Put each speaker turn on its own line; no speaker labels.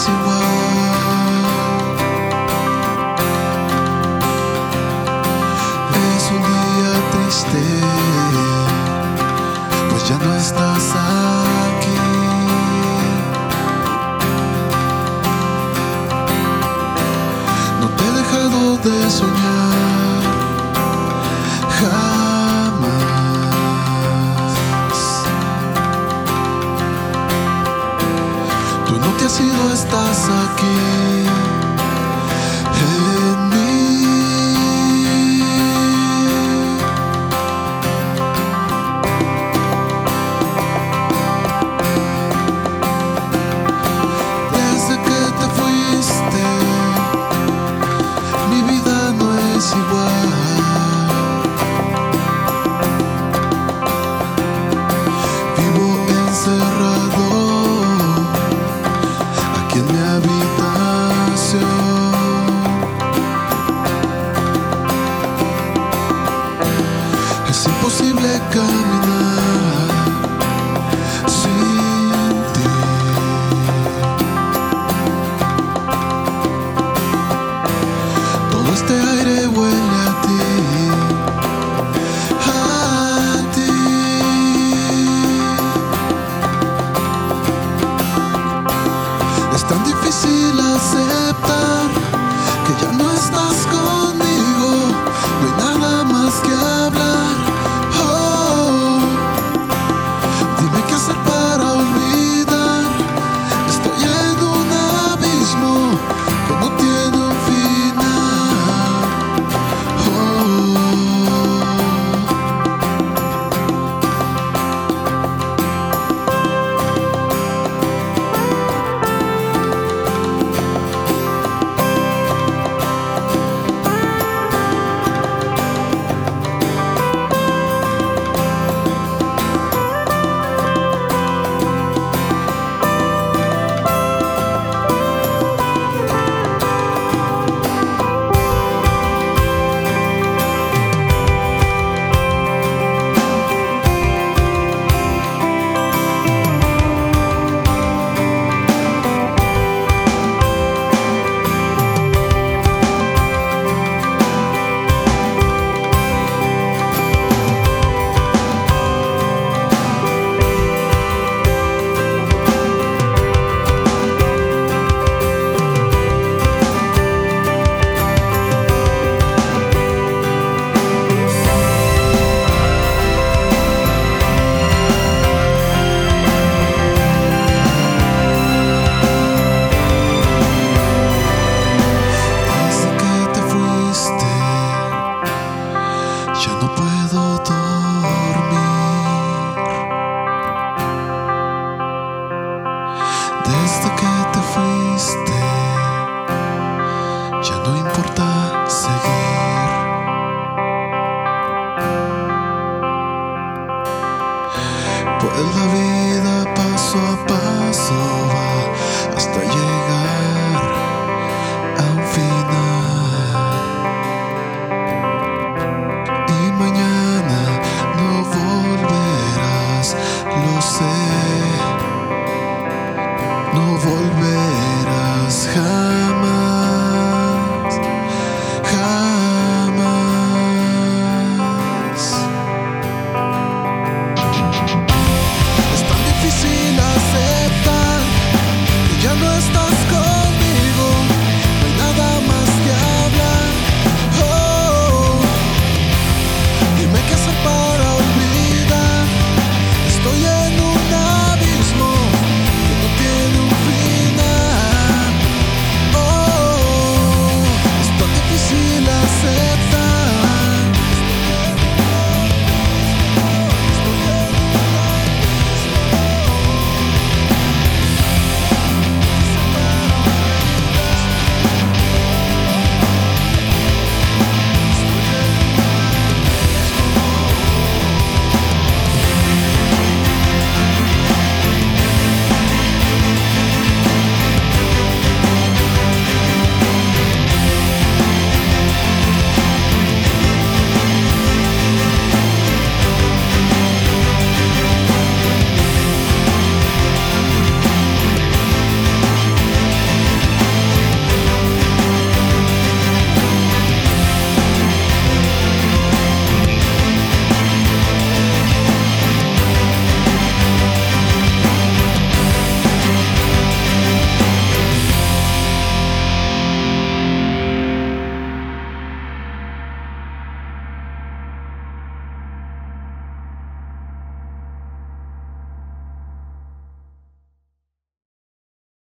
Es un día triste, pues ya no estás aquí. No te he dejado de soñar. te has ido estás aquí en mí. Desde que te fuiste, mi vida no es igual. the La vida paso a paso va hasta llegar a un final. Y mañana no volverás, lo sé. No volverás.